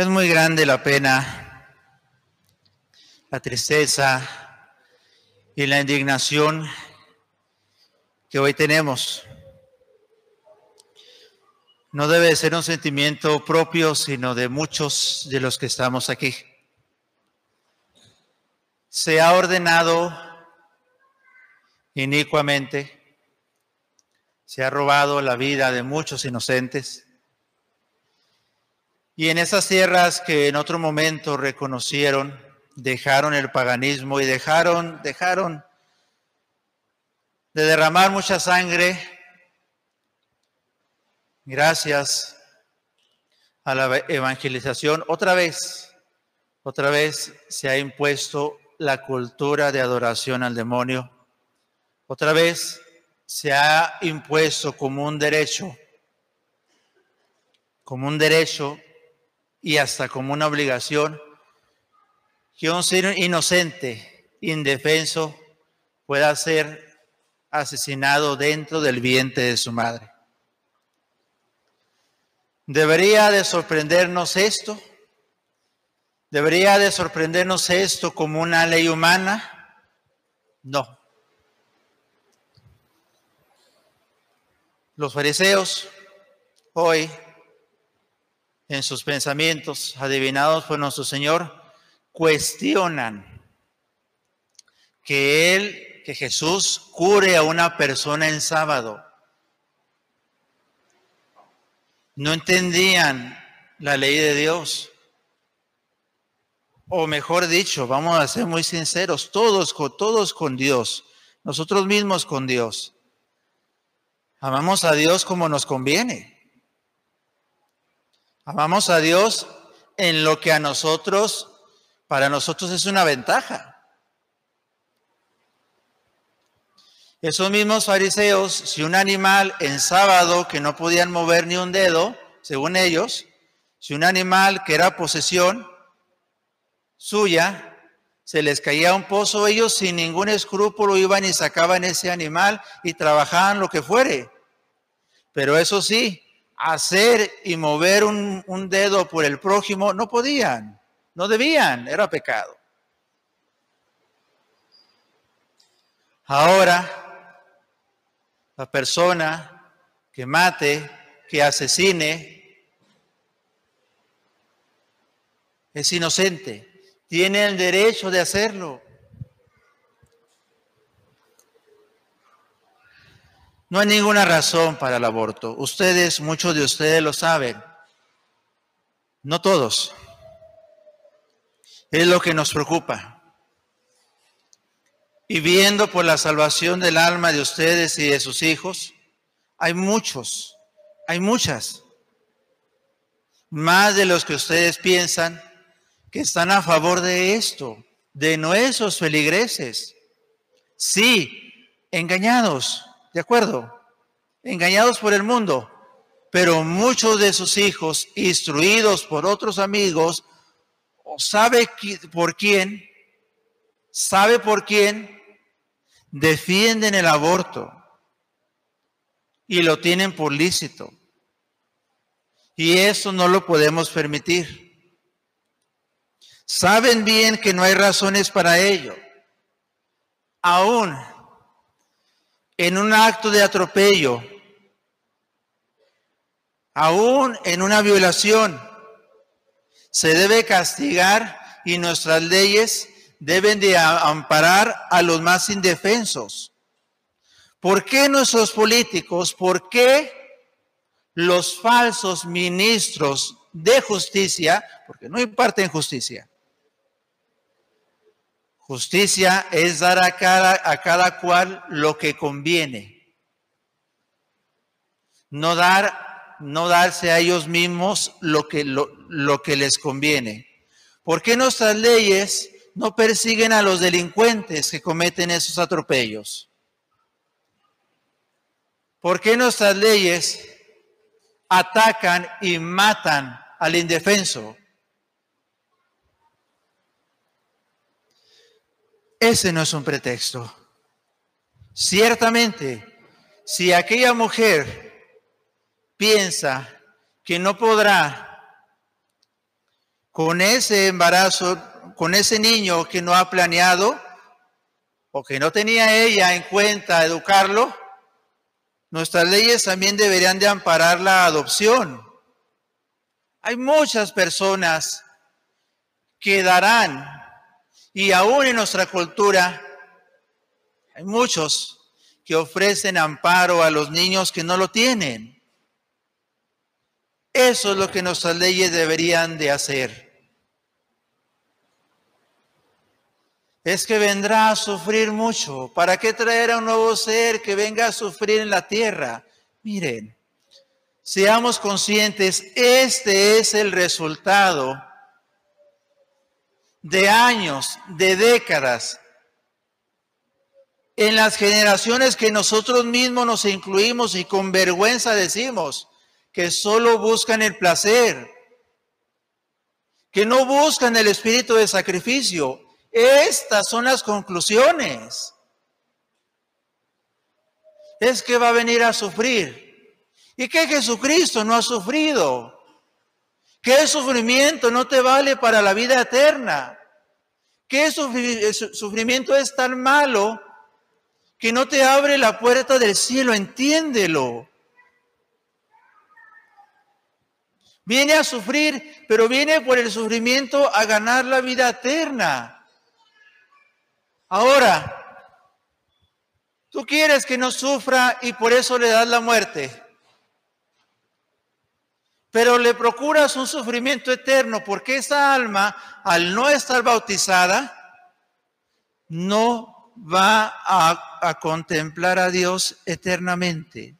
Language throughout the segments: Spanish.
Es muy grande la pena, la tristeza y la indignación que hoy tenemos. No debe ser un sentimiento propio, sino de muchos de los que estamos aquí. Se ha ordenado inicuamente, se ha robado la vida de muchos inocentes y en esas tierras que en otro momento reconocieron, dejaron el paganismo y dejaron, dejaron de derramar mucha sangre, gracias a la evangelización, otra vez, otra vez se ha impuesto la cultura de adoración al demonio, otra vez se ha impuesto como un derecho, como un derecho y hasta como una obligación que un ser inocente, indefenso, pueda ser asesinado dentro del vientre de su madre. ¿Debería de sorprendernos esto? ¿Debería de sorprendernos esto como una ley humana? No. Los fariseos hoy en sus pensamientos, adivinados por nuestro Señor, cuestionan que Él, que Jesús cure a una persona en sábado. No entendían la ley de Dios. O mejor dicho, vamos a ser muy sinceros, todos, todos con Dios, nosotros mismos con Dios. Amamos a Dios como nos conviene. Amamos a Dios en lo que a nosotros, para nosotros es una ventaja. Esos mismos fariseos, si un animal en sábado que no podían mover ni un dedo, según ellos, si un animal que era posesión suya, se les caía un pozo, ellos sin ningún escrúpulo iban y sacaban ese animal y trabajaban lo que fuere. Pero eso sí, hacer y mover un, dedo por el prójimo, no podían, no debían, era pecado. Ahora, la persona que mate, que asesine, es inocente, tiene el derecho de hacerlo. No hay ninguna razón para el aborto. Ustedes, muchos de ustedes lo saben. No todos. Es lo que nos preocupa. Y viendo por la salvación del alma de ustedes y de sus hijos, hay muchos, hay muchas, más de los que ustedes piensan, que están a favor de esto, de nuestros feligreses. Sí, engañados ¿de acuerdo? Engañados por el mundo, pero muchos de sus hijos, instruidos por otros amigos, o sabe por quién, sabe por quién, defienden el aborto y lo tienen por lícito. Y eso no lo podemos permitir. Saben bien que no hay razones para ello. Aún en un acto de atropello, aún en una violación, se debe castigar y nuestras leyes deben de amparar a los más indefensos. ¿Por qué nuestros políticos, por qué los falsos ministros de justicia, porque no imparten justicia, Justicia es dar a cada, a cada cual lo que conviene. No dar, no darse a ellos mismos lo que, lo, lo que les conviene. ¿Por qué nuestras leyes no persiguen a los delincuentes que cometen esos atropellos? ¿Por qué nuestras leyes atacan y matan al indefenso? Ese no es un pretexto. Ciertamente, si aquella mujer piensa que no podrá con ese embarazo, con ese niño que no ha planeado o que no tenía ella en cuenta educarlo, nuestras leyes también deberían de amparar la adopción. Hay muchas personas que darán, y aún en nuestra cultura, hay muchos que ofrecen amparo a los niños que no lo tienen. Eso es lo que nuestras leyes deberían de hacer. Es que vendrá a sufrir mucho. ¿Para qué traer a un nuevo ser que venga a sufrir en la tierra? Miren, seamos conscientes, este es el resultado de años, de décadas, en las generaciones que nosotros mismos nos incluimos y con vergüenza decimos que solo buscan el placer, que no buscan el espíritu de sacrificio. Estas son las conclusiones. Es que va a venir a sufrir. ¿Y que Jesucristo no ha sufrido? ¿Qué sufrimiento no te vale para la vida eterna? ¿Qué sufrimiento es tan malo que no te abre la puerta del cielo? Entiéndelo. Viene a sufrir, pero viene por el sufrimiento a ganar la vida eterna. Ahora, tú quieres que no sufra y por eso le das la muerte pero le procuras un sufrimiento eterno porque esa alma, al no estar bautizada, no va a, contemplar a Dios eternamente.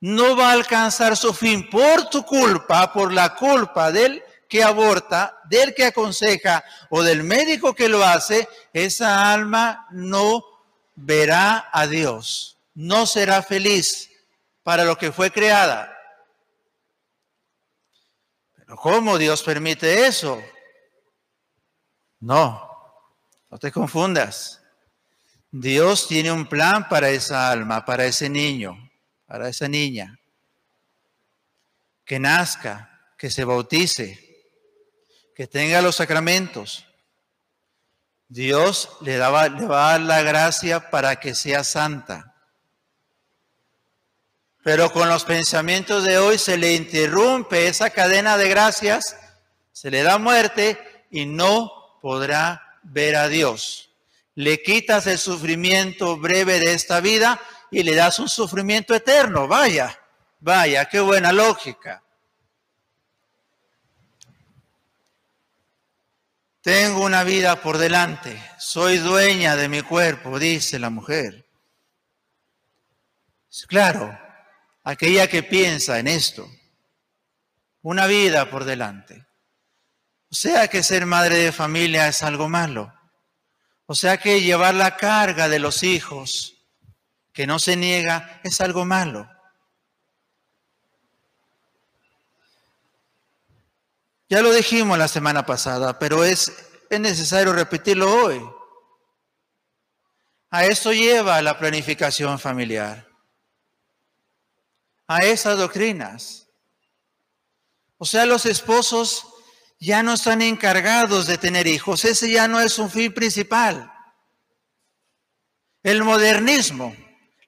No va a alcanzar su fin por tu culpa, por la culpa del que aborta, del que aconseja o del médico que lo hace, esa alma no verá a Dios, no será feliz para lo que fue creada. ¿Cómo Dios permite eso? No, no te confundas. Dios tiene un plan para esa alma, para ese niño, para esa niña. Que nazca, que se bautice, que tenga los sacramentos. Dios le, daba, le va a dar la gracia para que sea santa. Pero con los pensamientos de hoy se le interrumpe esa cadena de gracias, se le da muerte y no podrá ver a Dios. Le quitas el sufrimiento breve de esta vida y le das un sufrimiento eterno. Vaya, vaya, qué buena lógica. Tengo una vida por delante, soy dueña de mi cuerpo, dice la mujer. Claro, aquella que piensa en esto, una vida por delante. O sea que ser madre de familia es algo malo. O sea que llevar la carga de los hijos que no se niega es algo malo. Ya lo dijimos la semana pasada, pero es, es necesario repetirlo hoy. A eso lleva la planificación familiar a esas doctrinas. O sea, los esposos ya no están encargados de tener hijos, ese ya no es un fin principal. El modernismo,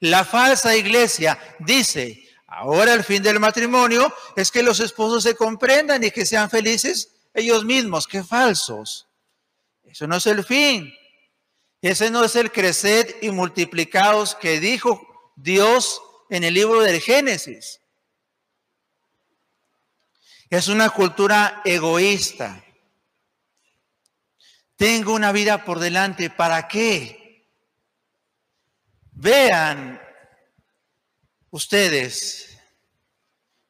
la falsa iglesia dice, ahora el fin del matrimonio es que los esposos se comprendan y que sean felices ellos mismos, qué falsos. Eso no es el fin. Ese no es el crecer y multiplicados que dijo Dios en el libro del Génesis. Es una cultura egoísta. Tengo una vida por delante, ¿para qué? Vean ustedes,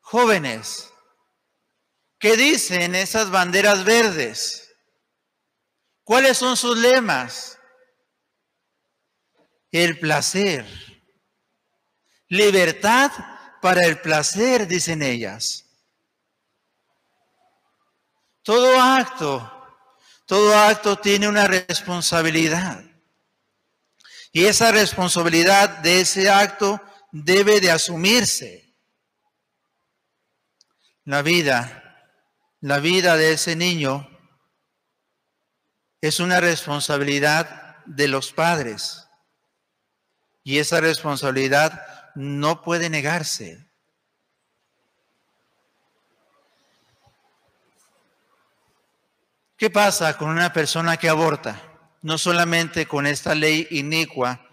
jóvenes, ¿qué dicen esas banderas verdes? ¿Cuáles son sus lemas? El placer Libertad para el placer, dicen ellas. Todo acto, todo acto tiene una responsabilidad. Y esa responsabilidad de ese acto debe de asumirse. La vida, la vida de ese niño es una responsabilidad de los padres. Y esa responsabilidad no puede negarse. ¿Qué pasa con una persona que aborta? No solamente con esta ley inicua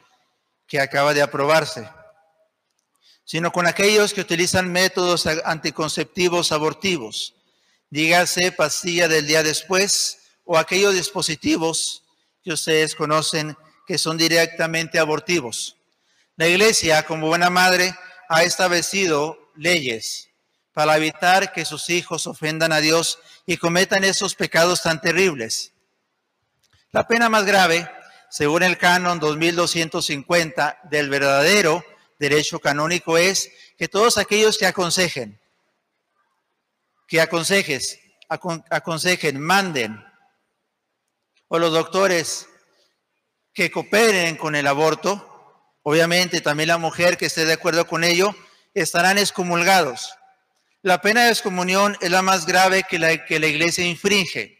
que acaba de aprobarse, sino con aquellos que utilizan métodos anticonceptivos abortivos, dígase pastilla del día después o aquellos dispositivos que ustedes conocen que son directamente abortivos. La iglesia, como buena madre, ha establecido leyes para evitar que sus hijos ofendan a Dios y cometan esos pecados tan terribles. La pena más grave, según el canon 2250 del verdadero derecho canónico, es que todos aquellos que aconsejen, que aconsejes, aconsejen, manden, o los doctores que cooperen con el aborto, obviamente también la mujer que esté de acuerdo con ello, estarán excomulgados. La pena de excomunión es la más grave que la, que la iglesia infringe.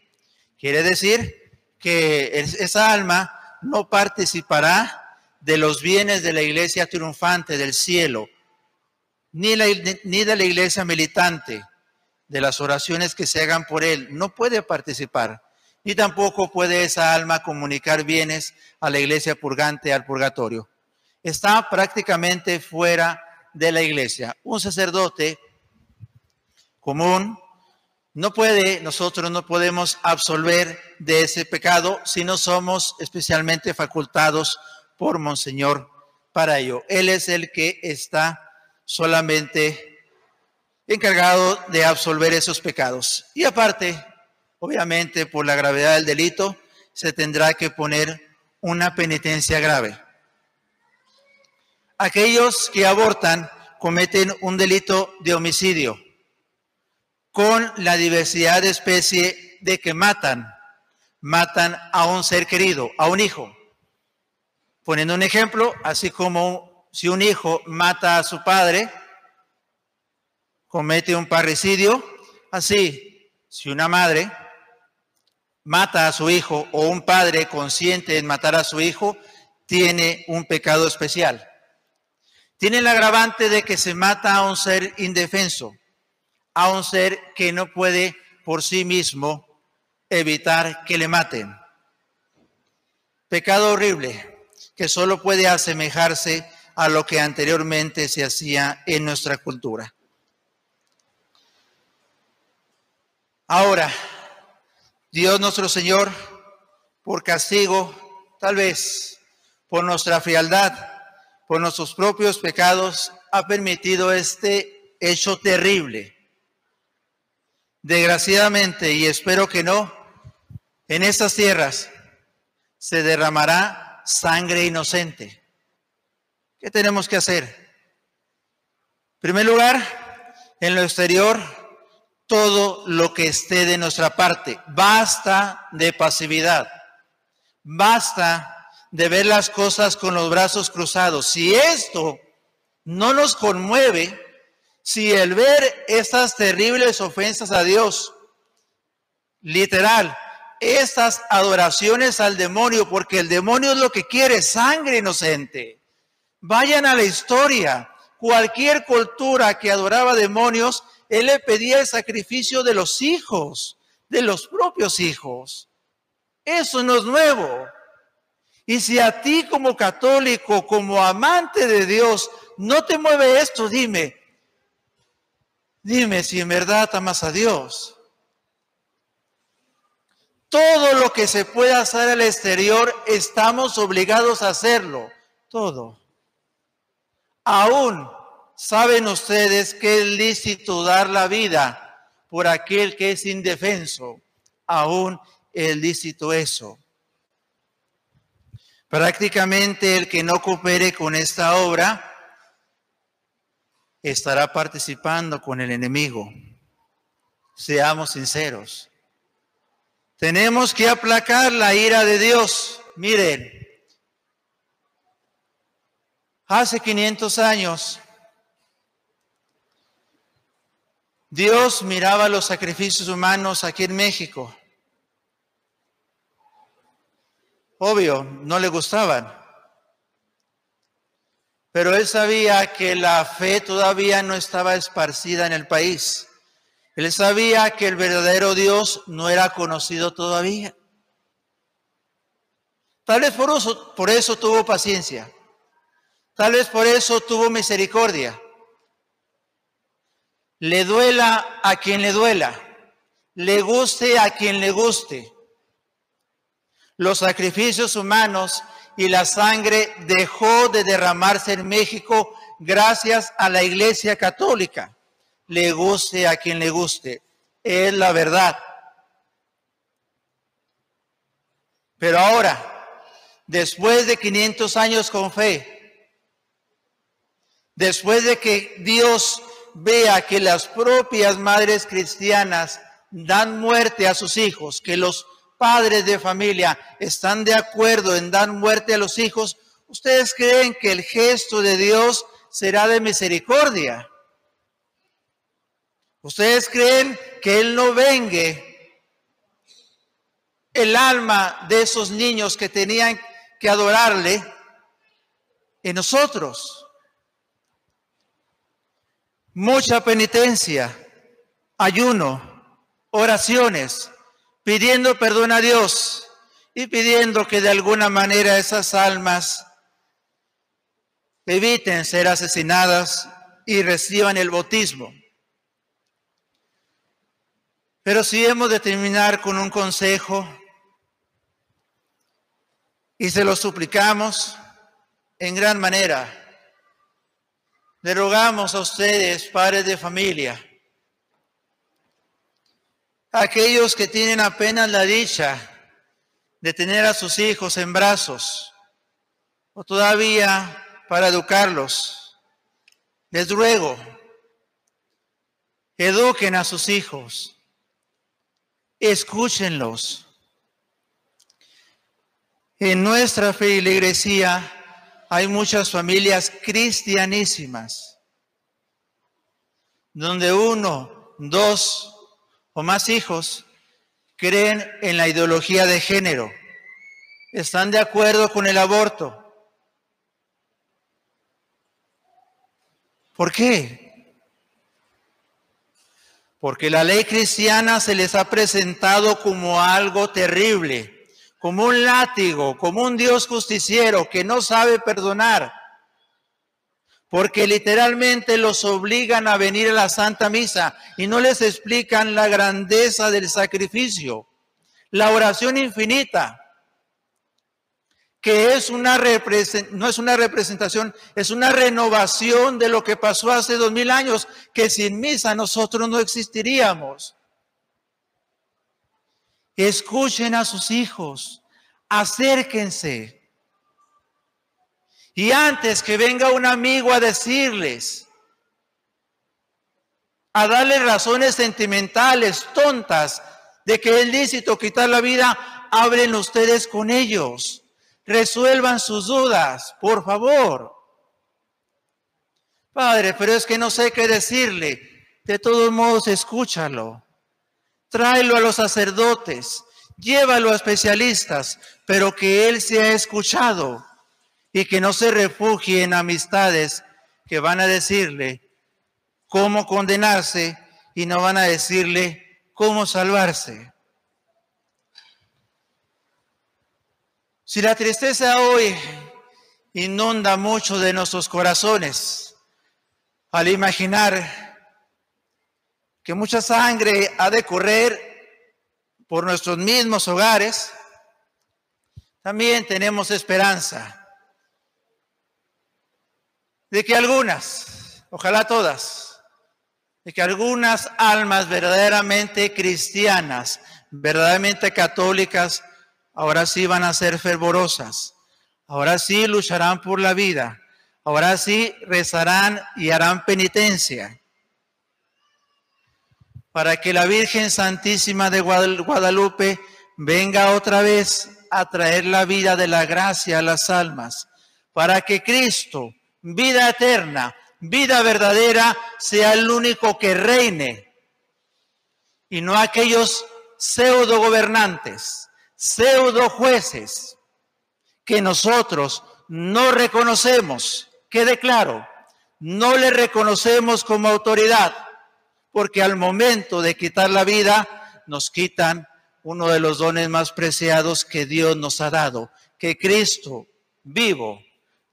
Quiere decir que esa alma no participará de los bienes de la iglesia triunfante del cielo, ni, ni de la iglesia militante, de las oraciones que se hagan por él. No puede participar, ni tampoco puede esa alma comunicar bienes a la iglesia purgante, al purgatorio. Está prácticamente fuera de la iglesia. Un sacerdote común, no puede, nosotros no podemos absolver de ese pecado si no somos especialmente facultados por Monseñor para ello. Él es el que está solamente encargado de absolver esos pecados. Y aparte, obviamente, por la gravedad del delito, se tendrá que poner una penitencia grave. Aquellos que abortan cometen un delito de homicidio con la diversidad de especie de que matan, matan a un ser querido, a un hijo. Poniendo un ejemplo, así como si un hijo mata a su padre, comete un parricidio, así, si una madre mata a su hijo o un padre consciente en matar a su hijo, tiene un pecado especial. Tiene el agravante de que se mata a un ser indefenso a un ser que no puede por sí mismo evitar que le maten. Pecado horrible que solo puede asemejarse a lo que anteriormente se hacía en nuestra cultura. Ahora, Dios nuestro Señor, por castigo, tal vez por nuestra frialdad, por nuestros propios pecados, ha permitido este hecho terrible Desgraciadamente, y espero que no, en estas tierras se derramará sangre inocente. ¿Qué tenemos que hacer? En primer lugar, en lo exterior, todo lo que esté de nuestra parte. Basta de pasividad. Basta de ver las cosas con los brazos cruzados. Si esto no nos conmueve, si el ver estas terribles ofensas a Dios, literal, estas adoraciones al demonio, porque el demonio es lo que quiere, sangre inocente. Vayan a la historia. Cualquier cultura que adoraba demonios, él le pedía el sacrificio de los hijos, de los propios hijos. Eso no es nuevo. Y si a ti como católico, como amante de Dios, no te mueve esto, dime, Dime si en verdad amas a Dios. Todo lo que se pueda hacer al exterior, estamos obligados a hacerlo. Todo. Aún saben ustedes que es lícito dar la vida por aquel que es indefenso. Aún es lícito eso. Prácticamente el que no coopere con esta obra estará participando con el enemigo. Seamos sinceros. Tenemos que aplacar la ira de Dios. Miren, hace 500 años, Dios miraba los sacrificios humanos aquí en México Obvio, no le gustaban. Pero él sabía que la fe todavía no estaba esparcida en el país. Él sabía que el verdadero Dios no era conocido todavía. Tal vez por eso, por eso tuvo paciencia. Tal vez por eso tuvo misericordia. Le duela a quien le duela. Le guste a quien le guste. Los sacrificios humanos y la sangre dejó de derramarse en México gracias a la Iglesia Católica. Le guste a quien le guste. Es la verdad. Pero ahora, después de 500 años con fe, después de que Dios vea que las propias madres cristianas dan muerte a sus hijos, que los padres de familia están de acuerdo en dar muerte a los hijos, ¿ustedes creen que el gesto de Dios será de misericordia? ¿Ustedes creen que Él no vengue el alma de esos niños que tenían que adorarle en nosotros? Mucha penitencia, ayuno, oraciones, pidiendo perdón a Dios y pidiendo que de alguna manera esas almas eviten ser asesinadas y reciban el bautismo. Pero si hemos de terminar con un consejo y se lo suplicamos en gran manera, le rogamos a ustedes, padres de familia, aquellos que tienen apenas la dicha de tener a sus hijos en brazos o todavía para educarlos. Les ruego, eduquen a sus hijos, escúchenlos. En nuestra fe y hay muchas familias cristianísimas, donde uno, dos o más hijos creen en la ideología de género, están de acuerdo con el aborto. ¿Por qué? Porque la ley cristiana se les ha presentado como algo terrible, como un látigo, como un Dios justiciero que no sabe perdonar porque literalmente los obligan a venir a la Santa Misa y no les explican la grandeza del sacrificio, la oración infinita, que es una no es una representación, es una renovación de lo que pasó hace dos mil años, que sin misa nosotros no existiríamos. Escuchen a sus hijos, acérquense, y antes que venga un amigo a decirles, a darles razones sentimentales, tontas, de que es lícito quitar la vida, hablen ustedes con ellos. Resuelvan sus dudas, por favor. Padre, pero es que no sé qué decirle. De todos modos, escúchalo. Tráelo a los sacerdotes, llévalo a especialistas, pero que él sea escuchado y que no se refugie en amistades que van a decirle cómo condenarse y no van a decirle cómo salvarse. Si la tristeza hoy inunda mucho de nuestros corazones, al imaginar que mucha sangre ha de correr por nuestros mismos hogares, también tenemos esperanza de que algunas, ojalá todas, de que algunas almas verdaderamente cristianas, verdaderamente católicas, ahora sí van a ser fervorosas, ahora sí lucharán por la vida, ahora sí rezarán y harán penitencia, para que la Virgen Santísima de Guadalupe venga otra vez a traer la vida de la gracia a las almas, para que Cristo, vida eterna, vida verdadera, sea el único que reine. Y no aquellos pseudo gobernantes, pseudo jueces que nosotros no reconocemos, quede claro, no le reconocemos como autoridad, porque al momento de quitar la vida, nos quitan uno de los dones más preciados que Dios nos ha dado, que Cristo vivo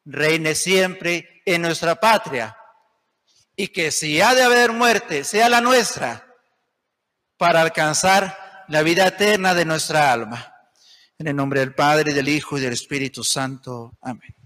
reine siempre en nuestra patria y que si ha de haber muerte, sea la nuestra para alcanzar la vida eterna de nuestra alma. En el nombre del Padre, del Hijo y del Espíritu Santo. Amén.